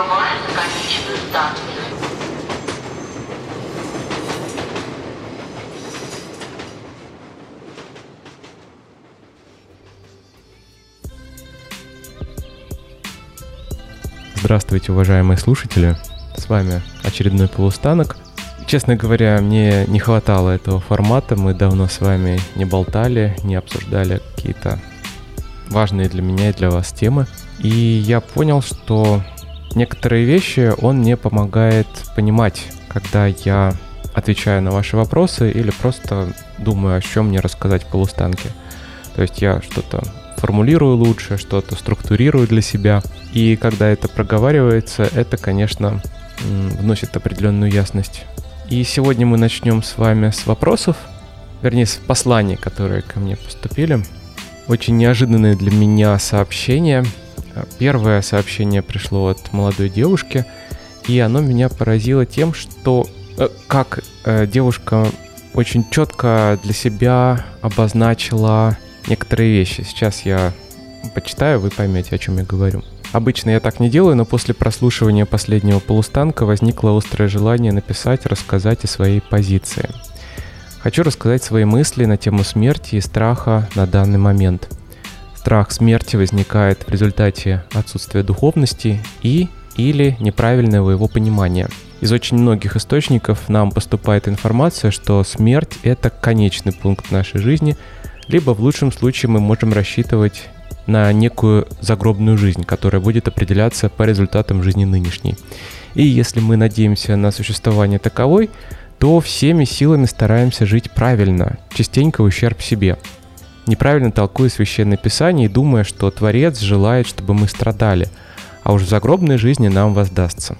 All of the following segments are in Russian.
На конечную станцию. Здравствуйте, уважаемые слушатели. С вами очередной полустанок. Честно говоря, мне не хватало этого формата. Мы давно с вами не болтали, не обсуждали какие-то важные для меня и для вас темы. И я понял, что некоторые вещи он мне помогает понимать, когда я отвечаю на ваши вопросы или просто думаю, о чем мне рассказать полустанке. То есть я что-то формулирую лучше, что-то структурирую для себя. И когда это проговаривается, это, конечно, вносит определенную ясность. И сегодня мы начнем с вами с вопросов, вернее, с посланий, которые ко мне поступили. Очень неожиданное для меня сообщение. Первое сообщение пришло от молодой девушки, и оно меня поразило тем, что э, как э, девушка очень четко для себя обозначила некоторые вещи. Сейчас я почитаю, вы поймете, о чем я говорю. Обычно я так не делаю, но после прослушивания последнего полустанка возникло острое желание написать, рассказать о своей позиции. Хочу рассказать свои мысли на тему смерти и страха на данный момент. Страх смерти возникает в результате отсутствия духовности и или неправильного его понимания. Из очень многих источников нам поступает информация, что смерть – это конечный пункт нашей жизни – либо в лучшем случае мы можем рассчитывать на некую загробную жизнь, которая будет определяться по результатам жизни нынешней. И если мы надеемся на существование таковой, то всеми силами стараемся жить правильно, частенько ущерб себе. Неправильно толкуя священное писание и думая, что Творец желает, чтобы мы страдали, а уж в загробной жизни нам воздастся.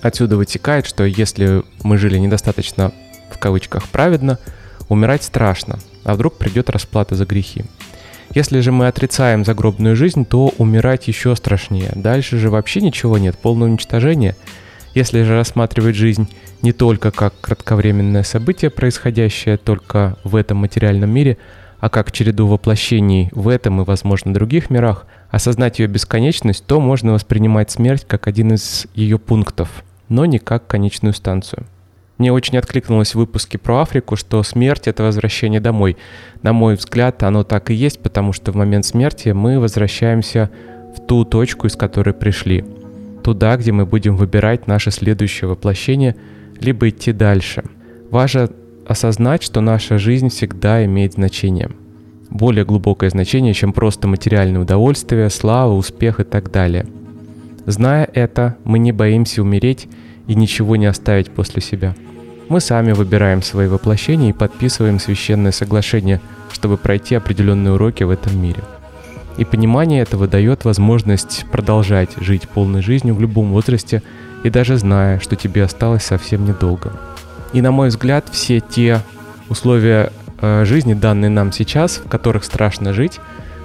Отсюда вытекает, что если мы жили недостаточно, в кавычках, праведно, умирать страшно, а вдруг придет расплата за грехи. Если же мы отрицаем загробную жизнь, то умирать еще страшнее. Дальше же вообще ничего нет, полное уничтожение. Если же рассматривать жизнь не только как кратковременное событие, происходящее только в этом материальном мире, а как череду воплощений в этом и, возможно, других мирах, осознать ее бесконечность, то можно воспринимать смерть как один из ее пунктов, но не как конечную станцию. Мне очень откликнулось в выпуске про Африку, что смерть — это возвращение домой. На мой взгляд, оно так и есть, потому что в момент смерти мы возвращаемся в ту точку, из которой пришли. Туда, где мы будем выбирать наше следующее воплощение, либо идти дальше. Важно осознать, что наша жизнь всегда имеет значение. Более глубокое значение, чем просто материальное удовольствие, слава, успех и так далее. Зная это, мы не боимся умереть и ничего не оставить после себя – мы сами выбираем свои воплощения и подписываем священное соглашение, чтобы пройти определенные уроки в этом мире. И понимание этого дает возможность продолжать жить полной жизнью в любом возрасте и даже зная, что тебе осталось совсем недолго. И на мой взгляд, все те условия э, жизни, данные нам сейчас, в которых страшно жить,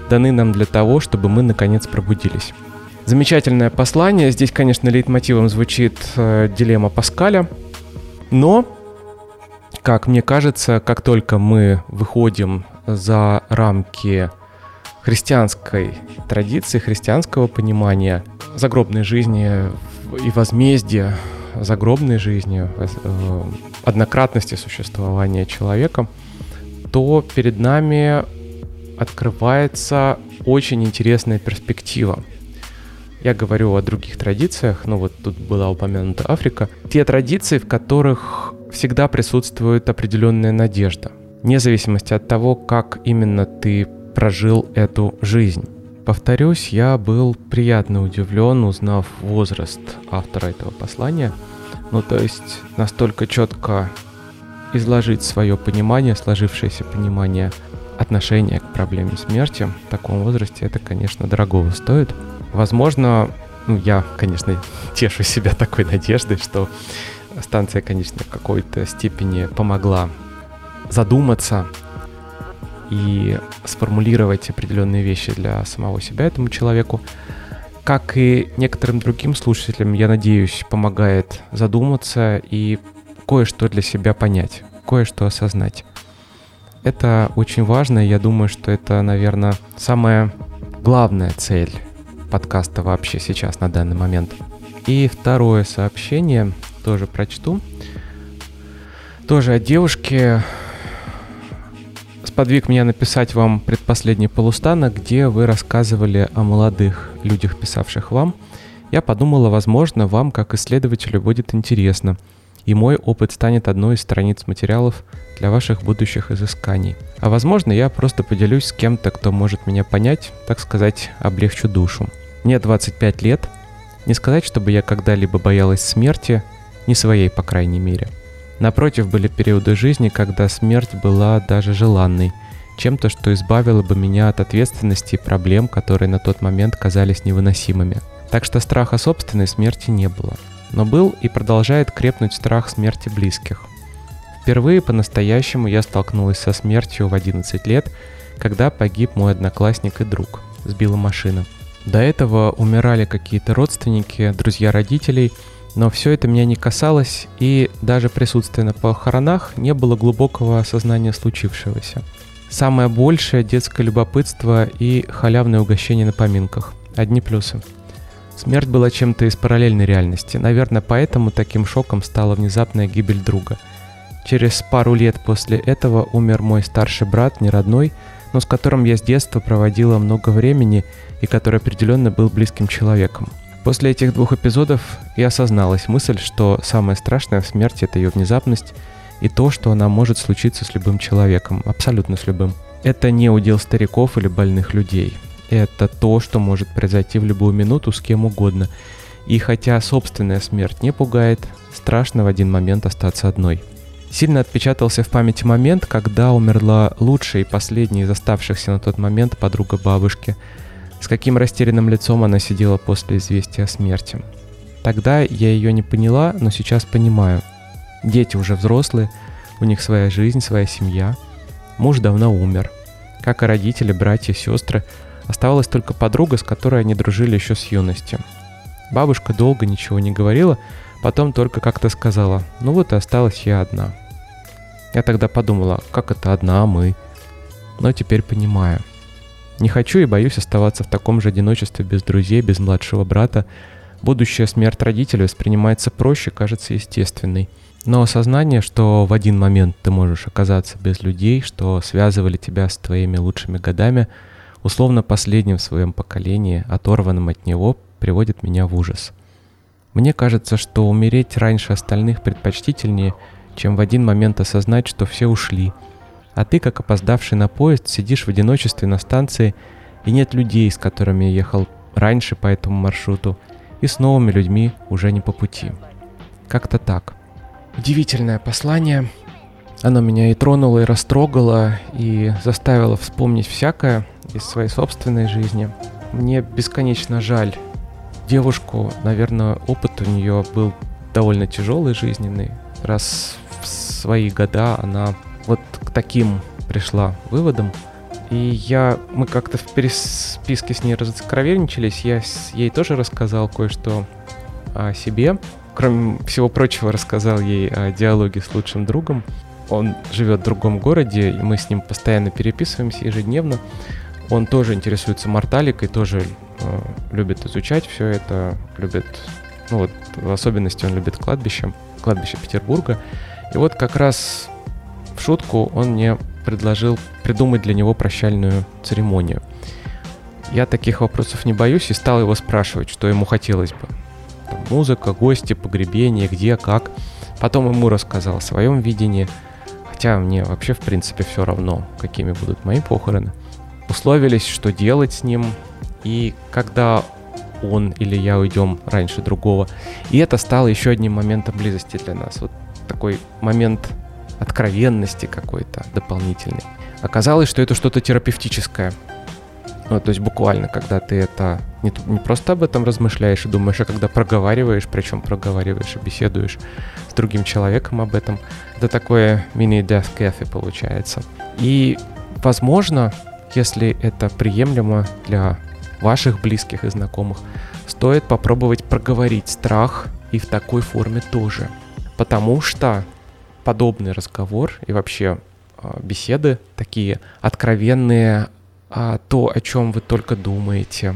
даны нам для того, чтобы мы наконец пробудились. Замечательное послание. Здесь, конечно, лейтмотивом звучит э, дилемма Паскаля – но, как мне кажется, как только мы выходим за рамки христианской традиции, христианского понимания загробной жизни и возмездия загробной жизни, э, однократности существования человека, то перед нами открывается очень интересная перспектива. Я говорю о других традициях, ну вот тут была упомянута Африка. Те традиции, в которых всегда присутствует определенная надежда, вне зависимости от того, как именно ты прожил эту жизнь. Повторюсь, я был приятно удивлен, узнав возраст автора этого послания. Ну, то есть настолько четко изложить свое понимание, сложившееся понимание отношения к проблеме смерти в таком возрасте, это, конечно, дорогого стоит. Возможно, ну, я, конечно, тешу себя такой надеждой, что станция, конечно, в какой-то степени помогла задуматься и сформулировать определенные вещи для самого себя этому человеку. Как и некоторым другим слушателям, я надеюсь, помогает задуматься и кое-что для себя понять, кое-что осознать. Это очень важно, и я думаю, что это, наверное, самая главная цель подкаста вообще сейчас, на данный момент. И второе сообщение тоже прочту. Тоже от девушки. Сподвиг меня написать вам предпоследний полустанок, где вы рассказывали о молодых людях, писавших вам. Я подумала, возможно, вам, как исследователю, будет интересно, и мой опыт станет одной из страниц материалов для ваших будущих изысканий. А возможно, я просто поделюсь с кем-то, кто может меня понять, так сказать, облегчу душу. Мне 25 лет. Не сказать, чтобы я когда-либо боялась смерти, не своей, по крайней мере. Напротив, были периоды жизни, когда смерть была даже желанной, чем-то, что избавило бы меня от ответственности и проблем, которые на тот момент казались невыносимыми. Так что страха собственной смерти не было. Но был и продолжает крепнуть страх смерти близких. Впервые по-настоящему я столкнулась со смертью в 11 лет, когда погиб мой одноклассник и друг. Сбила машина. До этого умирали какие-то родственники, друзья родителей, но все это меня не касалось, и даже присутствие на похоронах не было глубокого осознания случившегося. Самое большее детское любопытство и халявное угощение на поминках. Одни плюсы. Смерть была чем-то из параллельной реальности. Наверное, поэтому таким шоком стала внезапная гибель друга – Через пару лет после этого умер мой старший брат, не родной, но с которым я с детства проводила много времени и который определенно был близким человеком. После этих двух эпизодов я осозналась мысль, что самое страшное в смерти – это ее внезапность и то, что она может случиться с любым человеком, абсолютно с любым. Это не удел стариков или больных людей. Это то, что может произойти в любую минуту с кем угодно. И хотя собственная смерть не пугает, страшно в один момент остаться одной – Сильно отпечатался в памяти момент, когда умерла лучшая и последняя из оставшихся на тот момент подруга бабушки. С каким растерянным лицом она сидела после известия о смерти. Тогда я ее не поняла, но сейчас понимаю. Дети уже взрослые, у них своя жизнь, своя семья. Муж давно умер. Как и родители, братья, сестры. Оставалась только подруга, с которой они дружили еще с юности. Бабушка долго ничего не говорила, потом только как-то сказала, ну вот и осталась я одна. Я тогда подумала, как это одна мы. Но теперь понимаю. Не хочу и боюсь оставаться в таком же одиночестве без друзей, без младшего брата. Будущая смерть родителей воспринимается проще, кажется естественной. Но осознание, что в один момент ты можешь оказаться без людей, что связывали тебя с твоими лучшими годами, условно последним в своем поколении, оторванным от него, приводит меня в ужас. Мне кажется, что умереть раньше остальных предпочтительнее – чем в один момент осознать, что все ушли, а ты, как опоздавший на поезд, сидишь в одиночестве на станции, и нет людей, с которыми я ехал раньше по этому маршруту, и с новыми людьми уже не по пути. Как-то так. Удивительное послание. Оно меня и тронуло, и растрогало, и заставило вспомнить всякое из своей собственной жизни. Мне бесконечно жаль девушку, наверное, опыт у нее был довольно тяжелый жизненный, раз в свои года она вот к таким пришла выводам. И я, мы как-то в переписке с ней разоткровенничались, я ей тоже рассказал кое-что о себе. Кроме всего прочего, рассказал ей о диалоге с лучшим другом. Он живет в другом городе, и мы с ним постоянно переписываемся ежедневно. Он тоже интересуется морталикой, тоже э, любит изучать все это, любит, ну вот, в особенности он любит кладбище кладбище Петербурга. И вот как раз в шутку он мне предложил придумать для него прощальную церемонию. Я таких вопросов не боюсь и стал его спрашивать, что ему хотелось бы. Там, музыка, гости, погребение, где, как. Потом ему рассказал о своем видении, хотя мне вообще в принципе все равно, какими будут мои похороны. Условились, что делать с ним, и когда он или я уйдем раньше другого. И это стало еще одним моментом близости для нас. Вот такой момент откровенности какой-то дополнительный. Оказалось, что это что-то терапевтическое. Ну, то есть буквально, когда ты это не, не просто об этом размышляешь и думаешь, а когда проговариваешь, причем проговариваешь и беседуешь с другим человеком об этом, это такое мини-death cafe получается. И, возможно, если это приемлемо для ваших близких и знакомых, стоит попробовать проговорить страх и в такой форме тоже. Потому что подобный разговор и вообще а, беседы такие откровенные, а, то, о чем вы только думаете,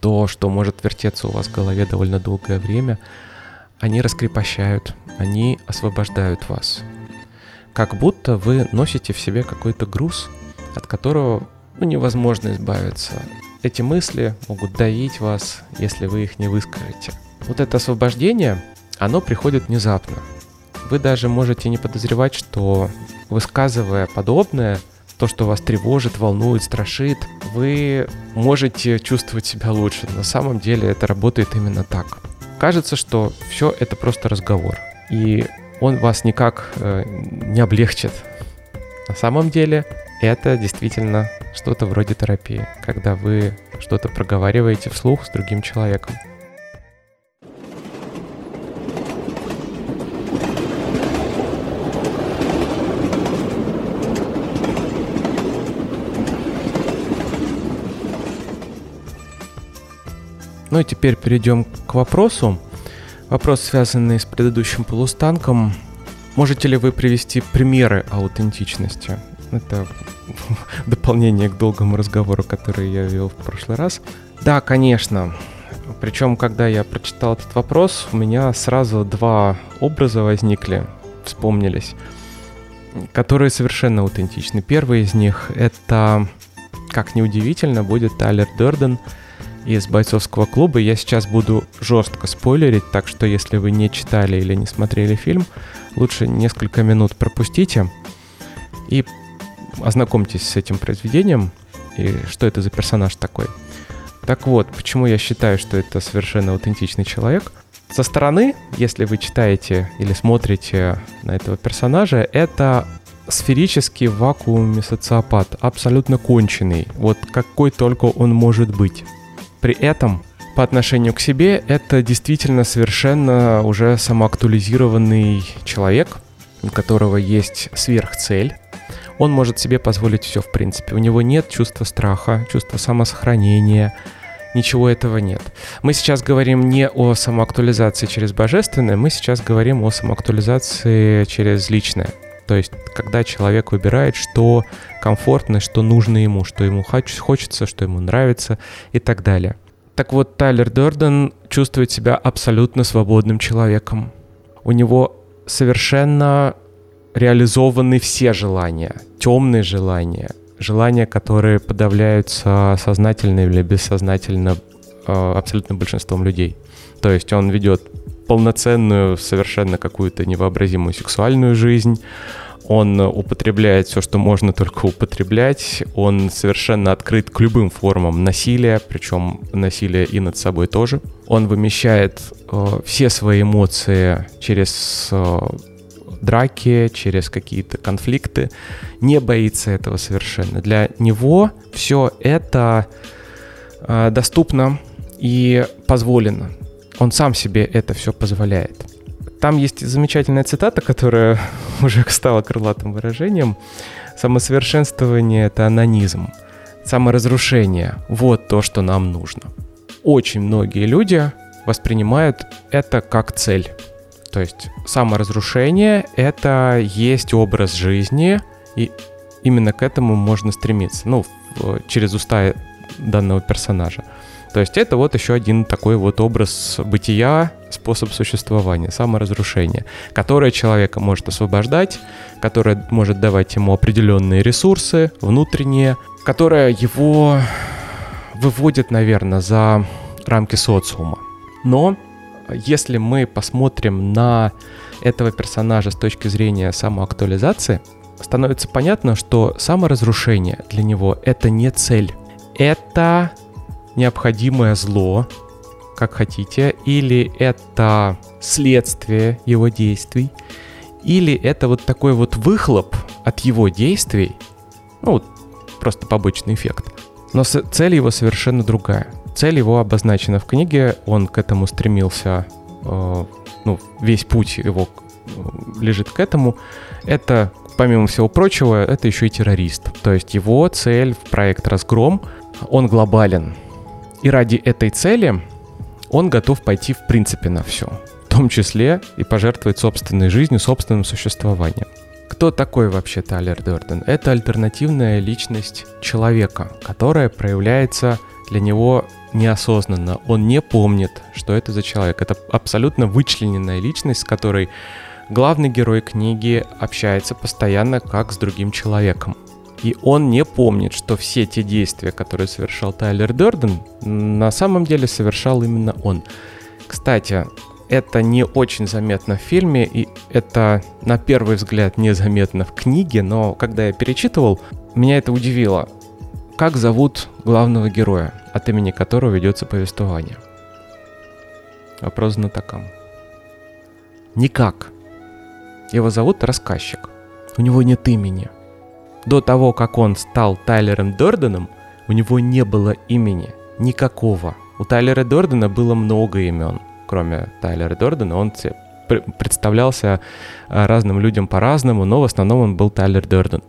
то, что может вертеться у вас в голове довольно долгое время, они раскрепощают, они освобождают вас. Как будто вы носите в себе какой-то груз, от которого ну, невозможно избавиться. Эти мысли могут давить вас, если вы их не выскажете. Вот это освобождение, оно приходит внезапно. Вы даже можете не подозревать, что высказывая подобное, то, что вас тревожит, волнует, страшит, вы можете чувствовать себя лучше. На самом деле это работает именно так. Кажется, что все это просто разговор, и он вас никак э, не облегчит. На самом деле это действительно что-то вроде терапии, когда вы что-то проговариваете вслух с другим человеком. Ну и теперь перейдем к вопросу. Вопрос, связанный с предыдущим полустанком. Можете ли вы привести примеры аутентичности? Это дополнение к долгому разговору, который я вел в прошлый раз. Да, конечно. Причем, когда я прочитал этот вопрос, у меня сразу два образа возникли, вспомнились, которые совершенно аутентичны. Первый из них — это, как неудивительно, будет Тайлер Дерден из бойцовского клуба. Я сейчас буду жестко спойлерить, так что если вы не читали или не смотрели фильм, лучше несколько минут пропустите и ознакомьтесь с этим произведением и что это за персонаж такой. Так вот, почему я считаю, что это совершенно аутентичный человек. Со стороны, если вы читаете или смотрите на этого персонажа, это сферический в вакууме социопат, абсолютно конченый, вот какой только он может быть. При этом по отношению к себе это действительно совершенно уже самоактуализированный человек, у которого есть сверхцель, он может себе позволить все в принципе. У него нет чувства страха, чувства самосохранения, ничего этого нет. Мы сейчас говорим не о самоактуализации через божественное, мы сейчас говорим о самоактуализации через личное. То есть, когда человек выбирает, что комфортно, что нужно ему, что ему хочется, что ему нравится и так далее. Так вот, Тайлер Дорден чувствует себя абсолютно свободным человеком. У него совершенно реализованы все желания, темные желания, желания, которые подавляются сознательно или бессознательно э, абсолютно большинством людей. То есть он ведет полноценную, совершенно какую-то невообразимую сексуальную жизнь, он употребляет все, что можно только употреблять, он совершенно открыт к любым формам насилия, причем насилия и над собой тоже. Он вымещает э, все свои эмоции через э, драки, через какие-то конфликты, не боится этого совершенно. Для него все это э, доступно и позволено. Он сам себе это все позволяет. Там есть замечательная цитата, которая уже стала крылатым выражением. Самосовершенствование — это анонизм. Саморазрушение — вот то, что нам нужно. Очень многие люди воспринимают это как цель. То есть саморазрушение — это есть образ жизни, и именно к этому можно стремиться, ну, через уста данного персонажа. То есть это вот еще один такой вот образ бытия, способ существования, саморазрушение, которое человека может освобождать, которое может давать ему определенные ресурсы внутренние, которое его выводит, наверное, за рамки социума. Но если мы посмотрим на этого персонажа с точки зрения самоактуализации, становится понятно, что саморазрушение для него это не цель. Это необходимое зло, как хотите, или это следствие его действий, или это вот такой вот выхлоп от его действий, ну, вот просто побочный эффект. Но цель его совершенно другая. Цель его обозначена в книге, он к этому стремился, э, ну, весь путь его э, лежит к этому. Это, помимо всего прочего, это еще и террорист. То есть его цель в проект «Разгром», он глобален. И ради этой цели он готов пойти в принципе на все. В том числе и пожертвовать собственной жизнью, собственным существованием. Кто такой вообще Тайлер Дорден? Это альтернативная личность человека, которая проявляется для него неосознанно. Он не помнит, что это за человек. Это абсолютно вычлененная личность, с которой главный герой книги общается постоянно как с другим человеком. И он не помнит, что все те действия, которые совершал Тайлер Дерден, на самом деле совершал именно он. Кстати, это не очень заметно в фильме, и это на первый взгляд незаметно в книге, но когда я перечитывал, меня это удивило. Как зовут главного героя, от имени которого ведется повествование? Вопрос знатокам. Никак. Его зовут рассказчик. У него нет имени. До того, как он стал Тайлером Дорденом, у него не было имени. Никакого. У Тайлера Дордена было много имен, кроме Тайлера Дордена. Он представлялся а, разным людям по-разному, но в основном он был Тайлер Дорден.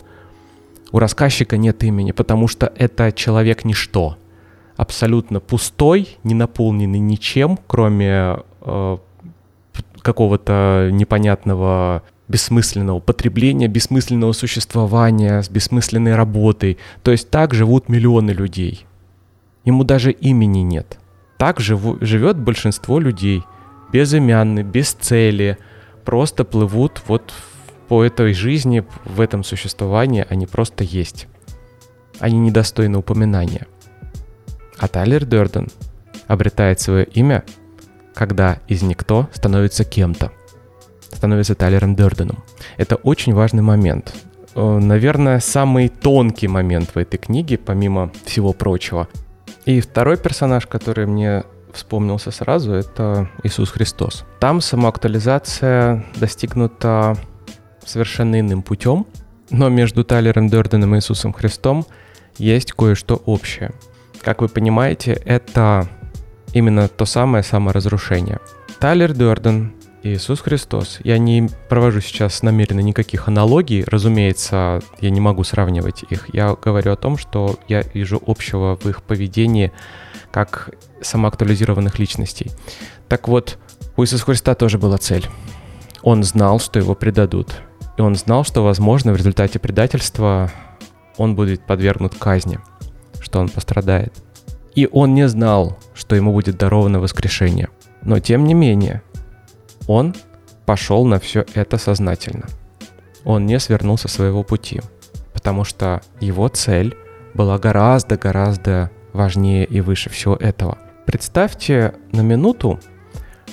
У рассказчика нет имени, потому что это человек-ничто. Абсолютно пустой, не наполненный ничем, кроме э, какого-то непонятного бессмысленного потребления, бессмысленного существования, с бессмысленной работой. То есть так живут миллионы людей. Ему даже имени нет. Так живу, живет большинство людей. Безымянны, без цели. Просто плывут вот по этой жизни, в этом существовании. Они просто есть. Они недостойны упоминания. А Тайлер Дерден обретает свое имя, когда из никто становится кем-то становится Тайлером Дерденом. Это очень важный момент. Э, наверное, самый тонкий момент в этой книге, помимо всего прочего. И второй персонаж, который мне вспомнился сразу, это Иисус Христос. Там самоактуализация достигнута совершенно иным путем, но между Тайлером Дерденом и Иисусом Христом есть кое-что общее. Как вы понимаете, это именно то самое саморазрушение. Тайлер Дерден Иисус Христос. Я не провожу сейчас намеренно никаких аналогий, разумеется, я не могу сравнивать их. Я говорю о том, что я вижу общего в их поведении как самоактуализированных личностей. Так вот, у Иисуса Христа тоже была цель. Он знал, что его предадут. И он знал, что, возможно, в результате предательства он будет подвергнут казни, что он пострадает. И он не знал, что ему будет даровано воскрешение. Но тем не менее, он пошел на все это сознательно. Он не свернул со своего пути, потому что его цель была гораздо-гораздо важнее и выше всего этого. Представьте на минуту,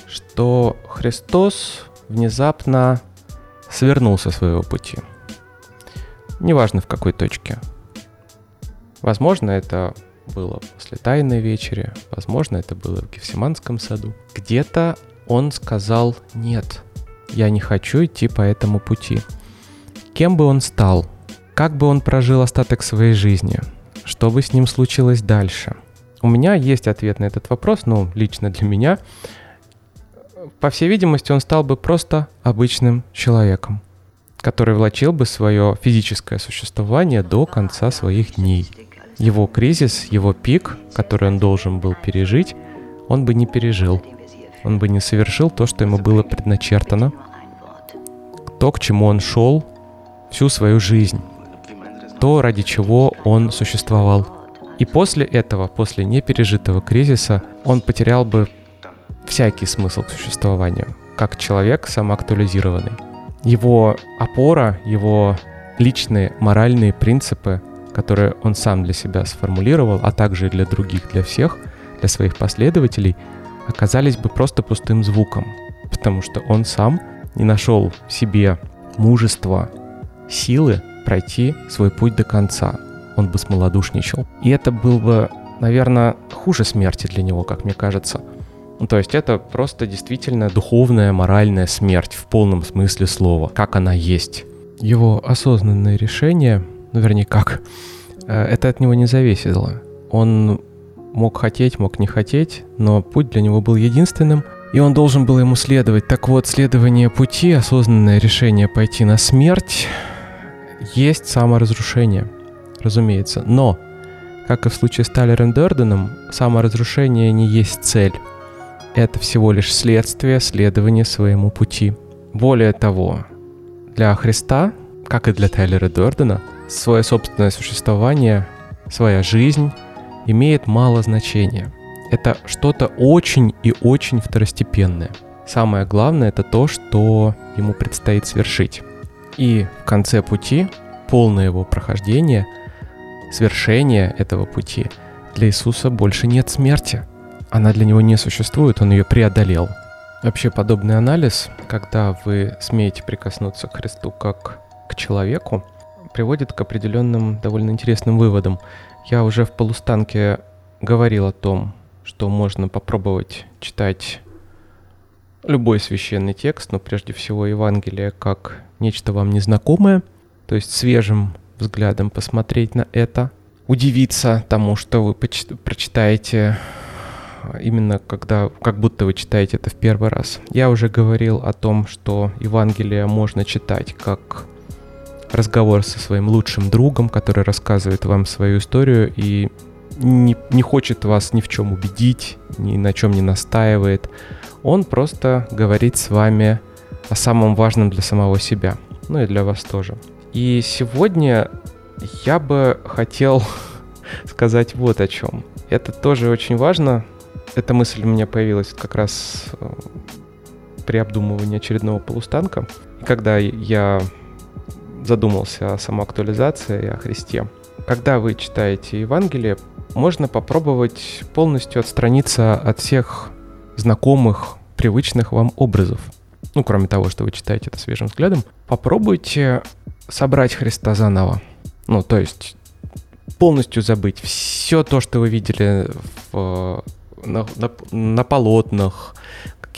что Христос внезапно свернул со своего пути. Неважно в какой точке. Возможно, это было после Тайной вечери, возможно, это было в Гефсиманском саду. Где-то он сказал «нет, я не хочу идти по этому пути». Кем бы он стал? Как бы он прожил остаток своей жизни? Что бы с ним случилось дальше? У меня есть ответ на этот вопрос, ну, лично для меня. По всей видимости, он стал бы просто обычным человеком, который влачил бы свое физическое существование до конца своих дней. Его кризис, его пик, который он должен был пережить, он бы не пережил – он бы не совершил то, что ему было предначертано, то, к чему он шел всю свою жизнь, то, ради чего он существовал. И после этого, после непережитого кризиса, он потерял бы всякий смысл к существованию, как человек самоактуализированный. Его опора, его личные моральные принципы, которые он сам для себя сформулировал, а также и для других, для всех, для своих последователей – оказались бы просто пустым звуком, потому что он сам не нашел в себе мужества, силы пройти свой путь до конца. Он бы смолодушничал. И это был бы, наверное, хуже смерти для него, как мне кажется. Ну, то есть это просто действительно духовная, моральная смерть в полном смысле слова, как она есть. Его осознанное решение, ну вернее как, э, это от него не зависело. Он мог хотеть, мог не хотеть, но путь для него был единственным, и он должен был ему следовать. Так вот, следование пути, осознанное решение пойти на смерть, есть саморазрушение, разумеется. Но, как и в случае с Талером Дерденом, саморазрушение не есть цель. Это всего лишь следствие следования своему пути. Более того, для Христа, как и для Тайлера Дордена, свое собственное существование, своя жизнь имеет мало значения. это что-то очень и очень второстепенное. Самое главное это то, что ему предстоит свершить. И в конце пути, полное его прохождение, свершение этого пути, для Иисуса больше нет смерти. Она для него не существует, он ее преодолел. Вообще подобный анализ, когда вы смеете прикоснуться к Христу как к человеку, приводит к определенным довольно интересным выводам. Я уже в полустанке говорил о том, что можно попробовать читать любой священный текст, но прежде всего Евангелие как нечто вам незнакомое, то есть свежим взглядом посмотреть на это, удивиться тому, что вы прочитаете именно когда, как будто вы читаете это в первый раз. Я уже говорил о том, что Евангелие можно читать как разговор со своим лучшим другом, который рассказывает вам свою историю и не, не хочет вас ни в чем убедить, ни на чем не настаивает. Он просто говорит с вами о самом важном для самого себя, ну и для вас тоже. И сегодня я бы хотел сказать вот о чем. Это тоже очень важно. Эта мысль у меня появилась как раз э, при обдумывании очередного полустанка. Когда я задумался о самоактуализации и о Христе. Когда вы читаете Евангелие, можно попробовать полностью отстраниться от всех знакомых, привычных вам образов. Ну, кроме того, что вы читаете это свежим взглядом, попробуйте собрать Христа заново. Ну, то есть полностью забыть все то, что вы видели в, на, на, на полотнах,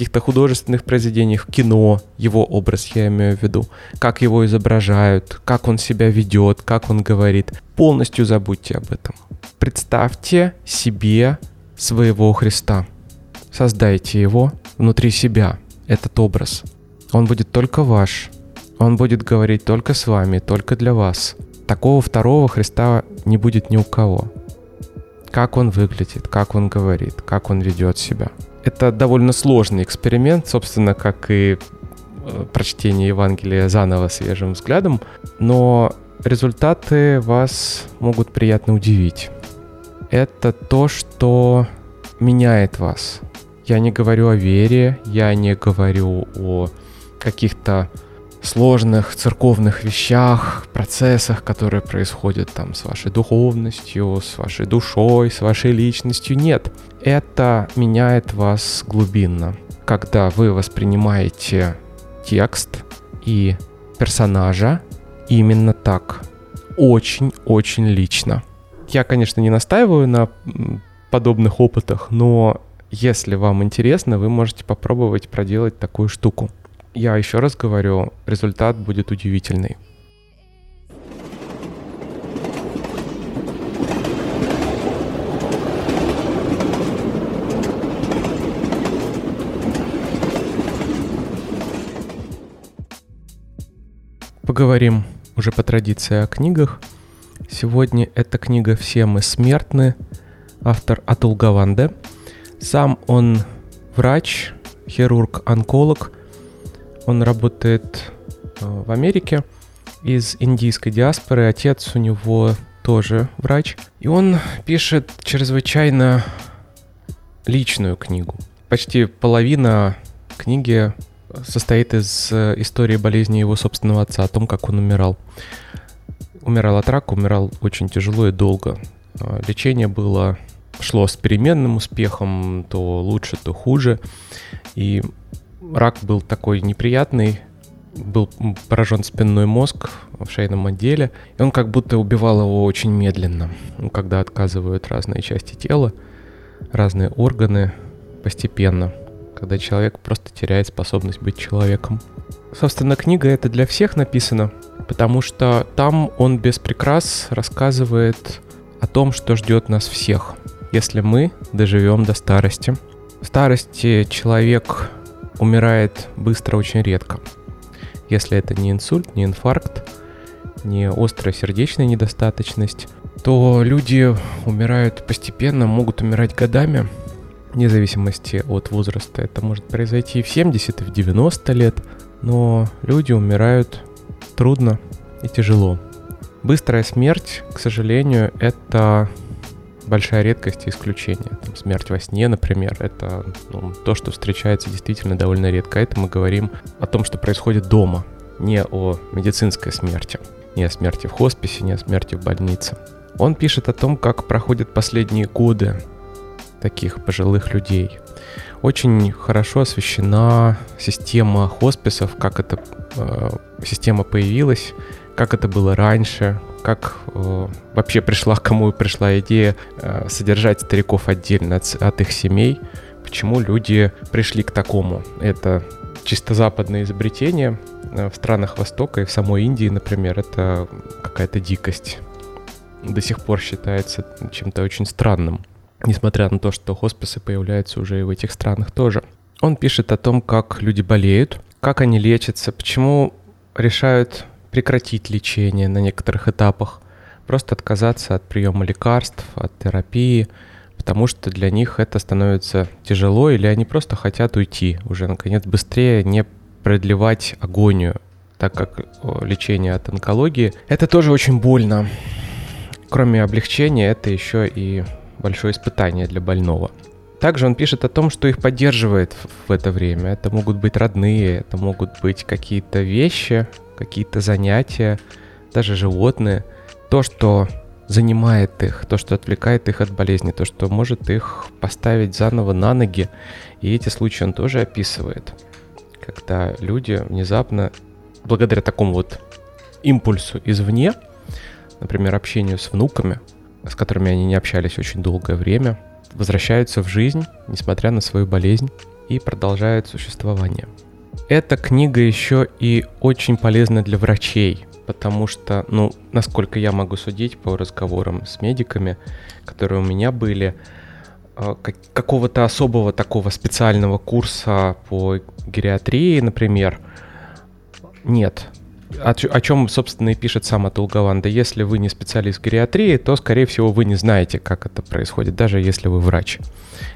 каких-то художественных произведениях, кино, его образ я имею в виду, как его изображают, как он себя ведет, как он говорит. Полностью забудьте об этом. Представьте себе своего Христа. Создайте его внутри себя, этот образ. Он будет только ваш. Он будет говорить только с вами, только для вас. Такого второго Христа не будет ни у кого. Как он выглядит, как он говорит, как он ведет себя – это довольно сложный эксперимент, собственно, как и э, прочтение Евангелия заново свежим взглядом, но результаты вас могут приятно удивить. Это то, что меняет вас. Я не говорю о вере, я не говорю о каких-то сложных церковных вещах, процессах, которые происходят там с вашей духовностью, с вашей душой, с вашей личностью. Нет, это меняет вас глубинно. Когда вы воспринимаете текст и персонажа именно так, очень-очень лично. Я, конечно, не настаиваю на подобных опытах, но если вам интересно, вы можете попробовать проделать такую штуку. Я еще раз говорю, результат будет удивительный. Поговорим уже по традиции о книгах. Сегодня эта книга «Все мы смертны», автор Атул Гаванде. Сам он врач, хирург-онколог – он работает э, в Америке из индийской диаспоры. Отец у него тоже врач. И он пишет чрезвычайно личную книгу. Почти половина книги состоит из э, истории болезни его собственного отца, о том, как он умирал. Умирал от рака, умирал очень тяжело и долго. Э, лечение было шло с переменным успехом, то лучше, то хуже. И рак был такой неприятный, был поражен спинной мозг в шейном отделе, и он как будто убивал его очень медленно. Ну, когда отказывают разные части тела, разные органы постепенно, когда человек просто теряет способность быть человеком. Собственно, книга это для всех написана, потому что там он без прикрас рассказывает о том, что ждет нас всех, если мы доживем до старости. В старости человек умирает быстро очень редко. Если это не инсульт, не инфаркт, не острая сердечная недостаточность, то люди умирают постепенно, могут умирать годами, вне зависимости от возраста. Это может произойти и в 70, и в 90 лет, но люди умирают трудно и тяжело. Быстрая смерть, к сожалению, это большая редкость и исключение. Там, смерть во сне, например, это ну, то, что встречается действительно довольно редко. Это мы говорим о том, что происходит дома, не о медицинской смерти, не о смерти в хосписе, не о смерти в больнице. Он пишет о том, как проходят последние годы таких пожилых людей. Очень хорошо освещена система хосписов, как эта э, система появилась, как это было раньше, как э, вообще пришла, кому пришла идея э, содержать стариков отдельно от, от их семей, почему люди пришли к такому. Это чисто западное изобретение э, в странах Востока и в самой Индии, например, это какая-то дикость. До сих пор считается чем-то очень странным, несмотря на то, что хосписы появляются уже и в этих странах тоже. Он пишет о том, как люди болеют, как они лечатся, почему решают прекратить лечение на некоторых этапах, просто отказаться от приема лекарств, от терапии, потому что для них это становится тяжело, или они просто хотят уйти уже, наконец, быстрее не продлевать агонию, так как лечение от онкологии — это тоже очень больно. Кроме облегчения, это еще и большое испытание для больного. Также он пишет о том, что их поддерживает в это время. Это могут быть родные, это могут быть какие-то вещи, какие-то занятия, даже животные. То, что занимает их, то, что отвлекает их от болезни, то, что может их поставить заново на ноги. И эти случаи он тоже описывает, когда люди внезапно, благодаря такому вот импульсу извне, например, общению с внуками, с которыми они не общались очень долгое время, возвращаются в жизнь, несмотря на свою болезнь, и продолжают существование. Эта книга еще и очень полезна для врачей, потому что, ну, насколько я могу судить по разговорам с медиками, которые у меня были, э, какого-то особого такого специального курса по гериатрии, например, нет. О, о чем, собственно, и пишет сам Атул Гаванда. Если вы не специалист гериатрии, то, скорее всего, вы не знаете, как это происходит, даже если вы врач.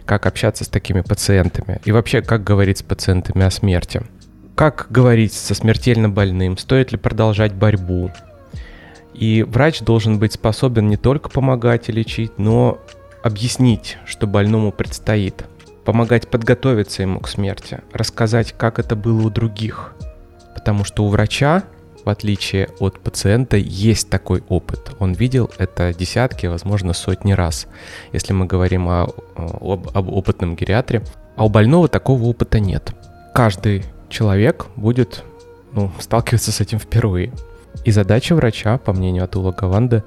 Как общаться с такими пациентами. И вообще, как говорить с пациентами о смерти. Как говорить со смертельно больным? Стоит ли продолжать борьбу? И врач должен быть способен не только помогать и лечить, но объяснить, что больному предстоит. Помогать подготовиться ему к смерти, рассказать, как это было у других. Потому что у врача, в отличие от пациента, есть такой опыт. Он видел это десятки, возможно, сотни раз, если мы говорим о, об, об опытном гериатре. А у больного такого опыта нет. Каждый человек будет ну, сталкиваться с этим впервые. И задача врача, по мнению Атула Гаванды,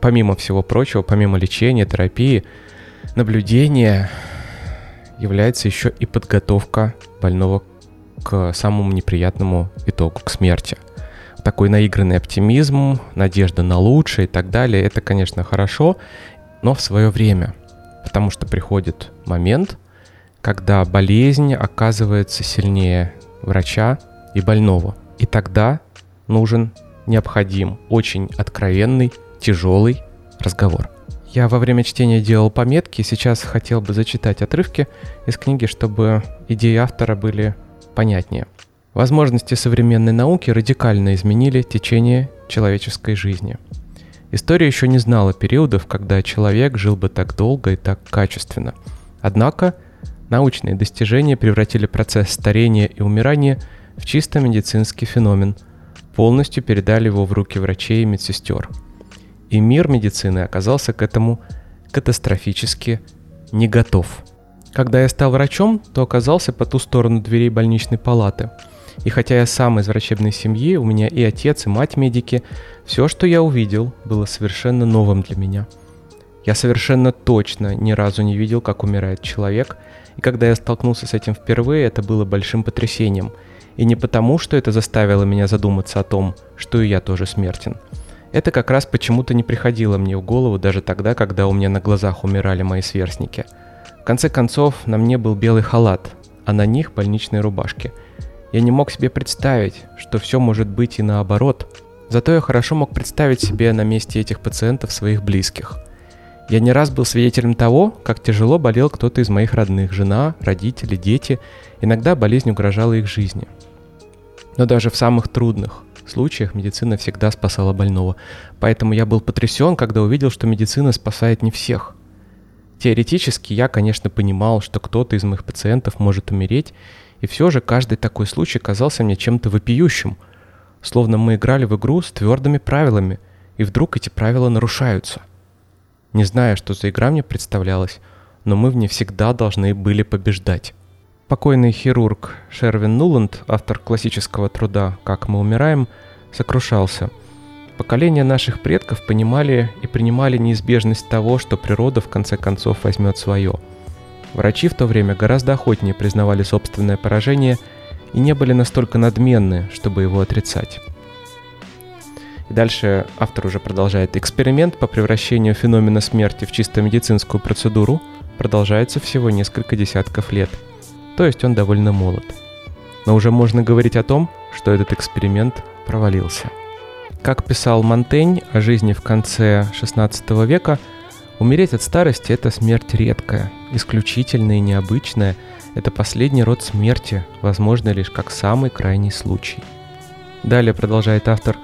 помимо всего прочего, помимо лечения, терапии, наблюдения, является еще и подготовка больного к самому неприятному итогу, к смерти. Такой наигранный оптимизм, надежда на лучшее и так далее, это, конечно, хорошо, но в свое время. Потому что приходит момент, когда болезнь оказывается сильнее врача и больного. И тогда нужен, необходим очень откровенный, тяжелый разговор. Я во время чтения делал пометки, сейчас хотел бы зачитать отрывки из книги, чтобы идеи автора были понятнее. Возможности современной науки радикально изменили течение человеческой жизни. История еще не знала периодов, когда человек жил бы так долго и так качественно. Однако Научные достижения превратили процесс старения и умирания в чисто медицинский феномен, полностью передали его в руки врачей и медсестер. И мир медицины оказался к этому катастрофически не готов. Когда я стал врачом, то оказался по ту сторону дверей больничной палаты. И хотя я сам из врачебной семьи, у меня и отец, и мать медики, все, что я увидел, было совершенно новым для меня. Я совершенно точно ни разу не видел, как умирает человек – и когда я столкнулся с этим впервые, это было большим потрясением. И не потому, что это заставило меня задуматься о том, что и я тоже смертен. Это как раз почему-то не приходило мне в голову даже тогда, когда у меня на глазах умирали мои сверстники. В конце концов, на мне был белый халат, а на них больничные рубашки. Я не мог себе представить, что все может быть и наоборот. Зато я хорошо мог представить себе на месте этих пациентов своих близких – я не раз был свидетелем того, как тяжело болел кто-то из моих родных, жена, родители, дети. Иногда болезнь угрожала их жизни. Но даже в самых трудных случаях медицина всегда спасала больного. Поэтому я был потрясен, когда увидел, что медицина спасает не всех. Теоретически я, конечно, понимал, что кто-то из моих пациентов может умереть, и все же каждый такой случай казался мне чем-то вопиющим, словно мы играли в игру с твердыми правилами, и вдруг эти правила нарушаются. Не зная, что за игра мне представлялась, но мы в ней всегда должны были побеждать. Покойный хирург Шервин Нуланд, автор классического труда «Как мы умираем», сокрушался. Поколения наших предков понимали и принимали неизбежность того, что природа в конце концов возьмет свое. Врачи в то время гораздо охотнее признавали собственное поражение и не были настолько надменны, чтобы его отрицать. И дальше автор уже продолжает. Эксперимент по превращению феномена смерти в чисто медицинскую процедуру продолжается всего несколько десятков лет – то есть он довольно молод. Но уже можно говорить о том, что этот эксперимент провалился. Как писал Монтень о жизни в конце XVI века, умереть от старости – это смерть редкая, исключительная и необычная. Это последний род смерти, возможно лишь как самый крайний случай. Далее продолжает автор.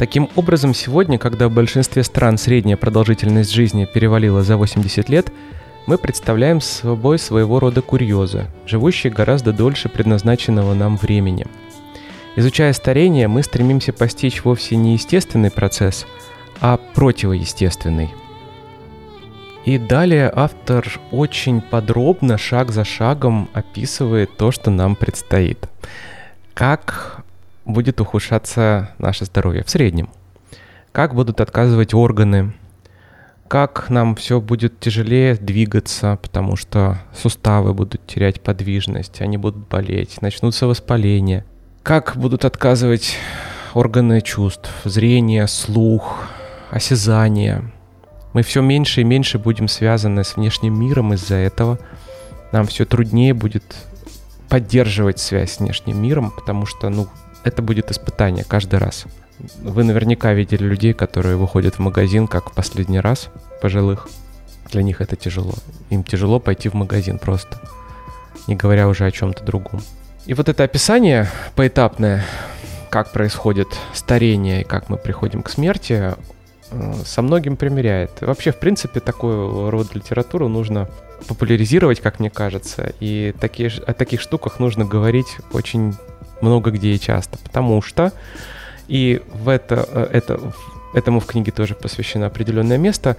Таким образом, сегодня, когда в большинстве стран средняя продолжительность жизни перевалила за 80 лет – мы представляем собой своего рода курьезы, живущие гораздо дольше предназначенного нам времени. Изучая старение, мы стремимся постичь вовсе не естественный процесс, а противоестественный. И далее автор очень подробно, шаг за шагом описывает то, что нам предстоит. Как будет ухудшаться наше здоровье в среднем. Как будут отказывать органы, как нам все будет тяжелее двигаться, потому что суставы будут терять подвижность, они будут болеть, начнутся воспаления. Как будут отказывать органы чувств, зрение, слух, осязание. Мы все меньше и меньше будем связаны с внешним миром из-за этого. Нам все труднее будет поддерживать связь с внешним миром, потому что, ну, это будет испытание каждый раз. Вы наверняка видели людей, которые выходят в магазин как в последний раз, пожилых. Для них это тяжело. Им тяжело пойти в магазин просто, не говоря уже о чем-то другом. И вот это описание поэтапное, как происходит старение и как мы приходим к смерти, э, со многим примеряет. Вообще, в принципе, такой род литературу нужно популяризировать, как мне кажется, и такие, о таких штуках нужно говорить очень много где и часто, потому что и в это, э, это, этому в книге тоже посвящено определенное место.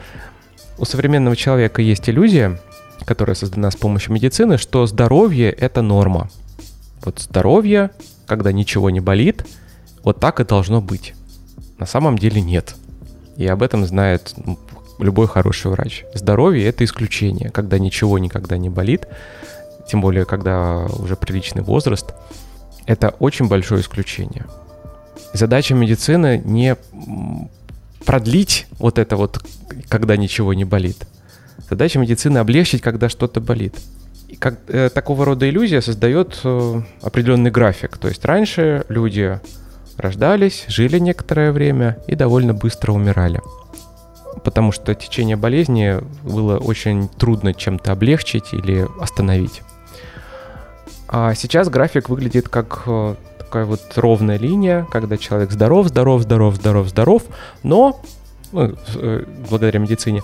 У современного человека есть иллюзия, которая создана с помощью медицины, что здоровье — это норма. Вот здоровье, когда ничего не болит, вот так и должно быть. На самом деле нет. И об этом знает ну, любой хороший врач. Здоровье — это исключение, когда ничего никогда не болит, тем более, когда уже приличный возраст. Это очень большое исключение. Задача медицины не продлить вот это вот, когда ничего не болит. Задача медицины облегчить, когда что-то болит. И как, э, такого рода иллюзия создает э, определенный график. То есть раньше люди рождались, жили некоторое время и довольно быстро умирали. Потому что течение болезни было очень трудно чем-то облегчить или остановить. А сейчас график выглядит как э, такая вот ровная линия, когда человек здоров, здоров, здоров, здоров, здоров, но, ну, э, благодаря медицине,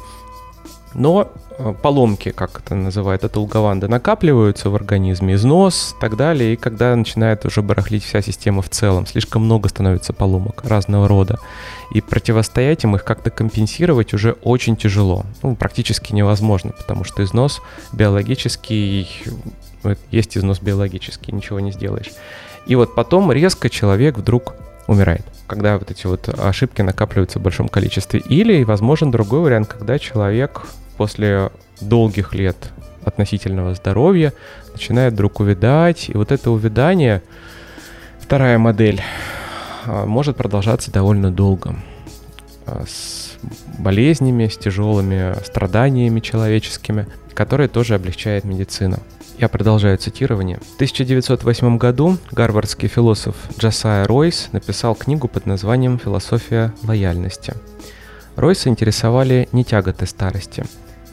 но э, поломки, как это называют это Улгаванда, накапливаются в организме, износ и так далее, и когда начинает уже барахлить вся система в целом, слишком много становится поломок разного рода, и противостоять им, их как-то компенсировать уже очень тяжело, ну, практически невозможно, потому что износ биологический, есть износ биологический, ничего не сделаешь. И вот потом резко человек вдруг умирает, когда вот эти вот ошибки накапливаются в большом количестве. Или возможен другой вариант, когда человек после долгих лет относительного здоровья начинает вдруг увядать, и вот это увядание, вторая модель, а, может продолжаться довольно долго а, с болезнями, с тяжелыми страданиями человеческими, которые тоже облегчает медицина. Я продолжаю цитирование. В 1908 году гарвардский философ Джасая Ройс написал книгу под названием «Философия лояльности». Ройса интересовали не тяготы старости.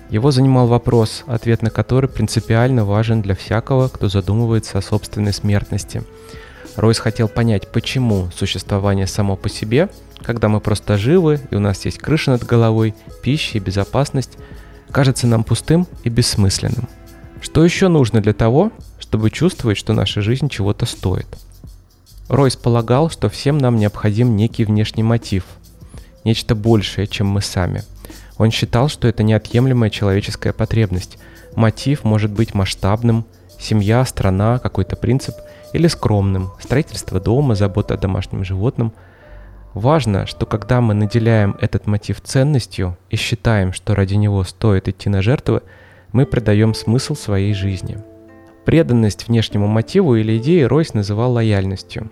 Его занимал вопрос, ответ на который принципиально важен для всякого, кто задумывается о собственной смертности. Ройс хотел понять, почему существование само по себе, когда мы просто живы и у нас есть крыша над головой, пища и безопасность, кажется нам пустым и бессмысленным. Что еще нужно для того, чтобы чувствовать, что наша жизнь чего-то стоит? Ройс полагал, что всем нам необходим некий внешний мотив, нечто большее, чем мы сами. Он считал, что это неотъемлемая человеческая потребность. Мотив может быть масштабным, семья, страна, какой-то принцип, или скромным, строительство дома, забота о домашнем животном. Важно, что когда мы наделяем этот мотив ценностью и считаем, что ради него стоит идти на жертвы, мы придаем смысл своей жизни – Преданность внешнему мотиву или идее Ройс называл лояльностью.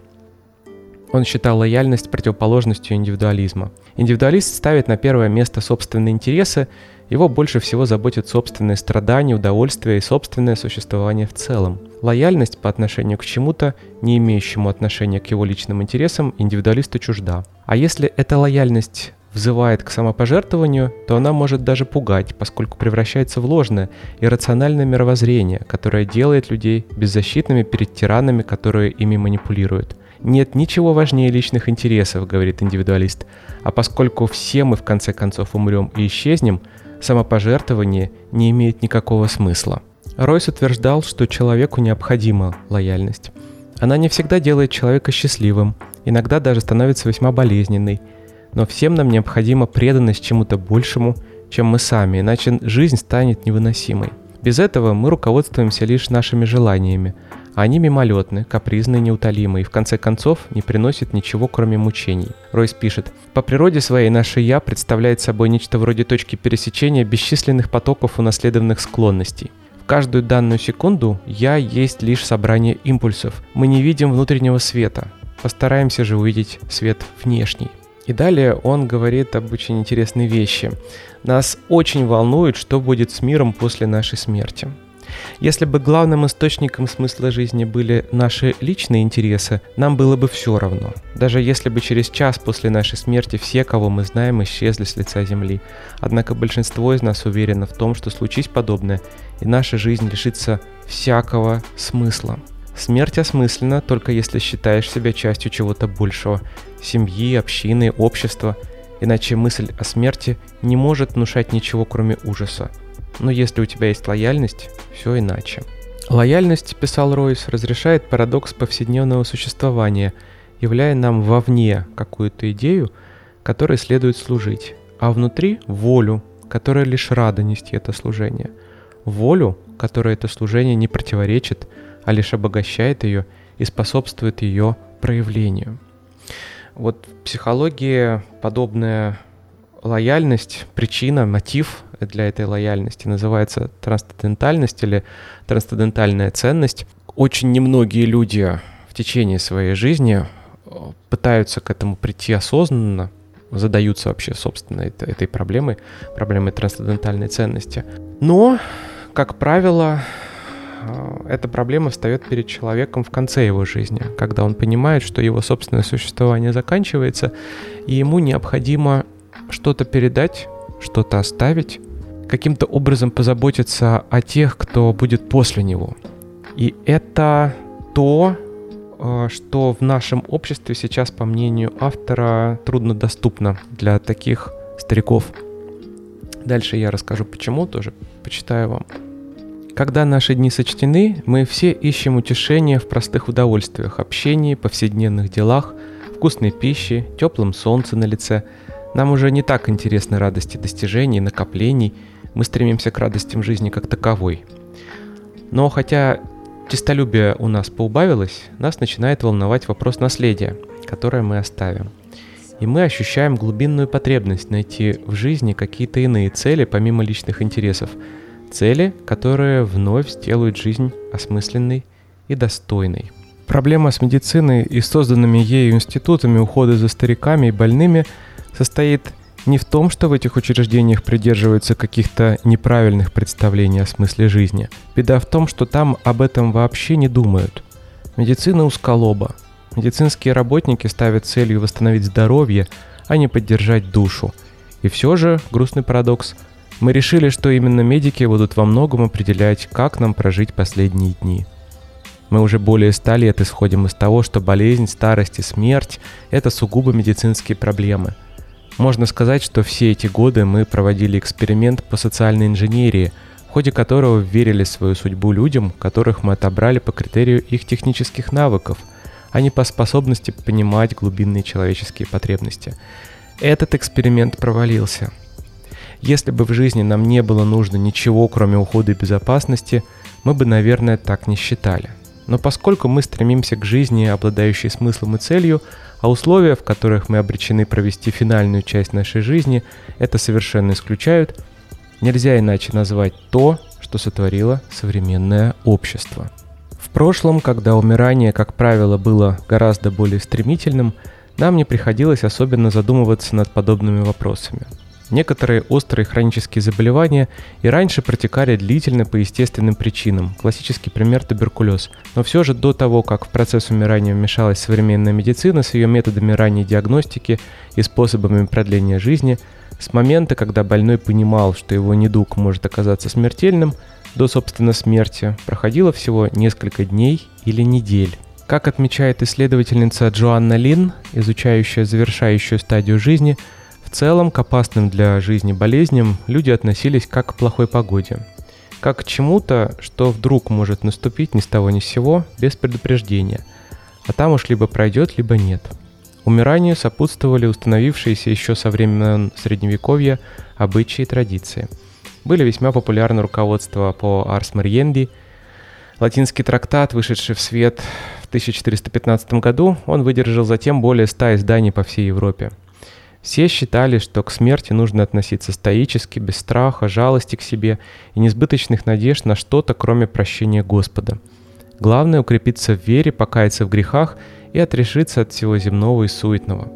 Он считал лояльность противоположностью индивидуализма. Индивидуалист ставит на первое место собственные интересы, его больше всего заботят собственные страдания, удовольствия и собственное существование в целом. Лояльность по отношению к чему-то, не имеющему отношения к его личным интересам, индивидуалисту чужда. А если эта лояльность взывает к самопожертвованию, то она может даже пугать, поскольку превращается в ложное, иррациональное мировоззрение, которое делает людей беззащитными перед тиранами, которые ими манипулируют. Нет ничего важнее личных интересов, говорит индивидуалист, а поскольку все мы в конце концов умрем и исчезнем, самопожертвование не имеет никакого смысла. Ройс утверждал, что человеку необходима лояльность. Она не всегда делает человека счастливым, иногда даже становится весьма болезненной – но всем нам необходима преданность чему-то большему, чем мы сами, иначе жизнь станет невыносимой. Без этого мы руководствуемся лишь нашими желаниями, они мимолетны, капризны, неутолимы и в конце концов не приносят ничего, кроме мучений. Ройс пишет, «По природе своей наше «я» представляет собой нечто вроде точки пересечения бесчисленных потоков унаследованных склонностей. В каждую данную секунду «я» есть лишь собрание импульсов. Мы не видим внутреннего света. Постараемся же увидеть свет внешний. И далее он говорит об очень интересной вещи. Нас очень волнует, что будет с миром после нашей смерти. Если бы главным источником смысла жизни были наши личные интересы, нам было бы все равно. Даже если бы через час после нашей смерти все, кого мы знаем, исчезли с лица Земли. Однако большинство из нас уверено в том, что случись подобное, и наша жизнь лишится всякого смысла. Смерть осмысленна только если считаешь себя частью чего-то большего – семьи, общины, общества. Иначе мысль о смерти не может внушать ничего, кроме ужаса. Но если у тебя есть лояльность, все иначе. Лояльность, писал Ройс, разрешает парадокс повседневного существования, являя нам вовне какую-то идею, которой следует служить, а внутри – волю, которая лишь рада нести это служение. Волю, которой это служение не противоречит – а лишь обогащает ее и способствует ее проявлению. Вот в психологии подобная лояльность, причина, мотив для этой лояльности называется трансцендентальность или трансцендентальная ценность. Очень немногие люди в течение своей жизни э, пытаются к этому прийти осознанно, задаются вообще, собственно, этой, проблемой, проблемой трансцендентальной ценности. Но, как правило, эта проблема встает перед человеком в конце его жизни, когда он понимает, что его собственное существование заканчивается, и ему необходимо что-то передать, что-то оставить, каким-то образом позаботиться о тех, кто будет после него. И это то, э, что в нашем обществе сейчас, по мнению автора, труднодоступно для таких стариков. Дальше я расскажу почему, тоже почитаю вам. Когда наши дни сочтены, мы все ищем утешения в простых удовольствиях, общении, повседневных делах, вкусной пище, теплом солнце на лице. Нам уже не так интересны радости достижений, накоплений, мы стремимся к радостям жизни как таковой. Но хотя честолюбие у нас поубавилось, нас начинает волновать вопрос наследия, которое мы оставим. И мы ощущаем глубинную потребность найти в жизни какие-то иные цели помимо личных интересов – Цели, которые вновь сделают жизнь осмысленной и достойной. Проблема с медициной и созданными ею институтами ухода за стариками и больными состоит не в том, что в этих учреждениях придерживаются каких-то неправильных представлений о смысле жизни. Беда в том, что там об этом вообще не думают. Медицина усколоба. Медицинские работники ставят целью восстановить здоровье, а не поддержать душу. И все же, грустный парадокс – мы решили, что именно медики будут во многом определять, как нам прожить последние дни. Мы уже более ста лет исходим из того, что болезнь, старость и смерть – это сугубо медицинские проблемы. Можно сказать, что все эти годы мы проводили эксперимент по социальной инженерии, в ходе которого верили свою судьбу людям, которых мы отобрали по критерию их технических навыков, а не по способности понимать глубинные человеческие потребности. Этот эксперимент провалился. Если бы в жизни нам не было нужно ничего, кроме ухода и безопасности, мы бы, наверное, так не считали. Но поскольку мы стремимся к жизни, обладающей смыслом и целью, а условия, в которых мы обречены провести финальную часть нашей жизни, это совершенно исключают, нельзя иначе назвать то, что сотворило современное общество. В прошлом, когда умирание, как правило, было гораздо более стремительным, нам не приходилось особенно задумываться над подобными вопросами – Некоторые острые хронические заболевания и раньше протекали длительно по естественным причинам, классический пример туберкулез. Но все же до того, как в процесс умирания вмешалась современная медицина с ее методами ранней диагностики и способами продления жизни, с момента, когда больной понимал, что его недуг может оказаться смертельным, до, собственно, смерти проходило всего несколько дней или недель. Как отмечает исследовательница Джоанна Лин, изучающая завершающую стадию жизни – в целом к опасным для жизни болезням люди относились как к плохой погоде. Как к чему-то, что вдруг может наступить ни с того ни с сего, без предупреждения. А там уж либо пройдет, либо нет. Умиранию сопутствовали установившиеся еще со времен Средневековья обычаи и традиции. Были весьма популярны руководства по Арс Мариенди, латинский трактат, вышедший в свет в 1415 году, он выдержал затем более ста изданий по всей Европе – все считали, что к смерти нужно относиться стоически, без страха, жалости к себе и несбыточных надежд на что-то, кроме прощения Господа. Главное укрепиться в вере, покаяться в грехах и отрешиться от всего земного и суетного.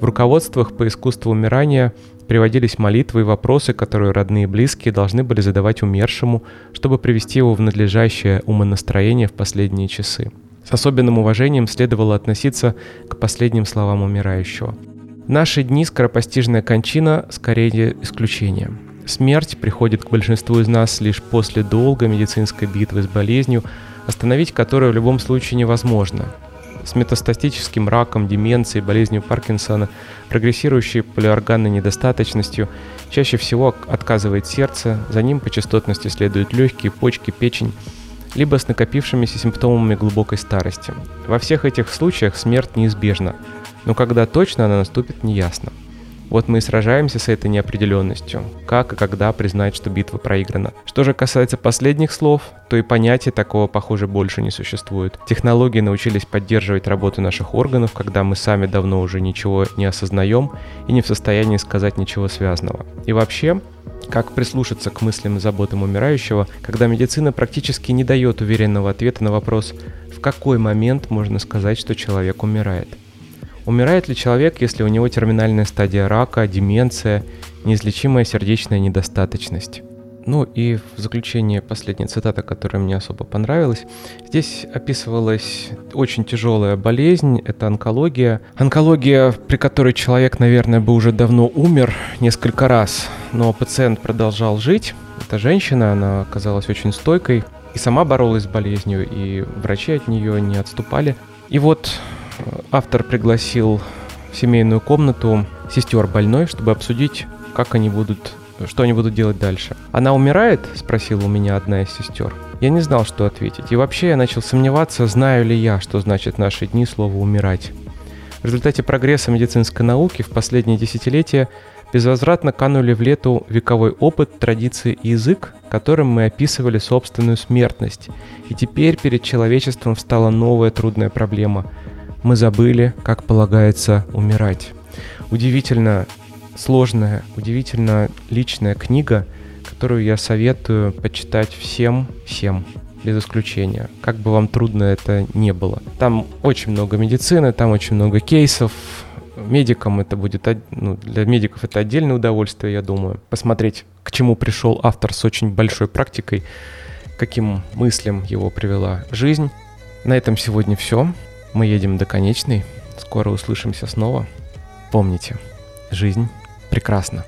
В руководствах по искусству умирания приводились молитвы и вопросы, которые родные и близкие должны были задавать умершему, чтобы привести его в надлежащее умонастроение в последние часы. С особенным уважением следовало относиться к последним словам умирающего – наши дни скоропостижная кончина скорее исключение. Смерть приходит к большинству из нас лишь после долгой медицинской битвы с болезнью, остановить которую в любом случае невозможно. С метастатическим раком, деменцией, болезнью Паркинсона, прогрессирующей полиорганной недостаточностью, чаще всего отказывает сердце, за ним по частотности следуют легкие, почки, печень, либо с накопившимися симптомами глубокой старости. Во всех этих случаях смерть неизбежна – но когда точно она наступит, неясно. Вот мы и сражаемся с этой неопределенностью. Как и когда признать, что битва проиграна. Что же касается последних слов, то и понятия такого, похоже, больше не существует. Технологии научились поддерживать работу наших органов, когда мы сами давно уже ничего не осознаем и не в состоянии сказать ничего связанного. И вообще, как прислушаться к мыслям и заботам умирающего, когда медицина практически не дает уверенного ответа на вопрос, в какой момент можно сказать, что человек умирает. Умирает ли человек, если у него терминальная стадия рака, деменция, неизлечимая сердечная недостаточность? Ну и в заключение последняя цитата, которая мне особо понравилась. Здесь описывалась очень тяжелая болезнь, это онкология. Онкология, при которой человек, наверное, бы уже давно умер несколько раз, но пациент продолжал жить. Это женщина, она оказалась очень стойкой и сама боролась с болезнью, и врачи от нее не отступали. И вот автор пригласил в семейную комнату сестер больной, чтобы обсудить, как они будут, что они будут делать дальше. Она умирает? спросила у меня одна из сестер. Я не знал, что ответить. И вообще я начал сомневаться, знаю ли я, что значит в наши дни слово «умирать». В результате прогресса медицинской науки в последние десятилетия безвозвратно канули в лету вековой опыт, традиции и язык, которым мы описывали собственную смертность. И теперь перед человечеством встала новая трудная проблема мы забыли, как полагается умирать. Удивительно сложная, удивительно личная книга, которую я советую почитать всем, всем, без исключения, как бы вам трудно это не было. Там очень много медицины, там очень много кейсов, медикам это будет, ну, для медиков это отдельное удовольствие, я думаю, посмотреть, к чему пришел автор с очень большой практикой, каким мыслям его привела жизнь. На этом сегодня все. Мы едем до конечной. Скоро услышимся снова. Помните, жизнь прекрасна.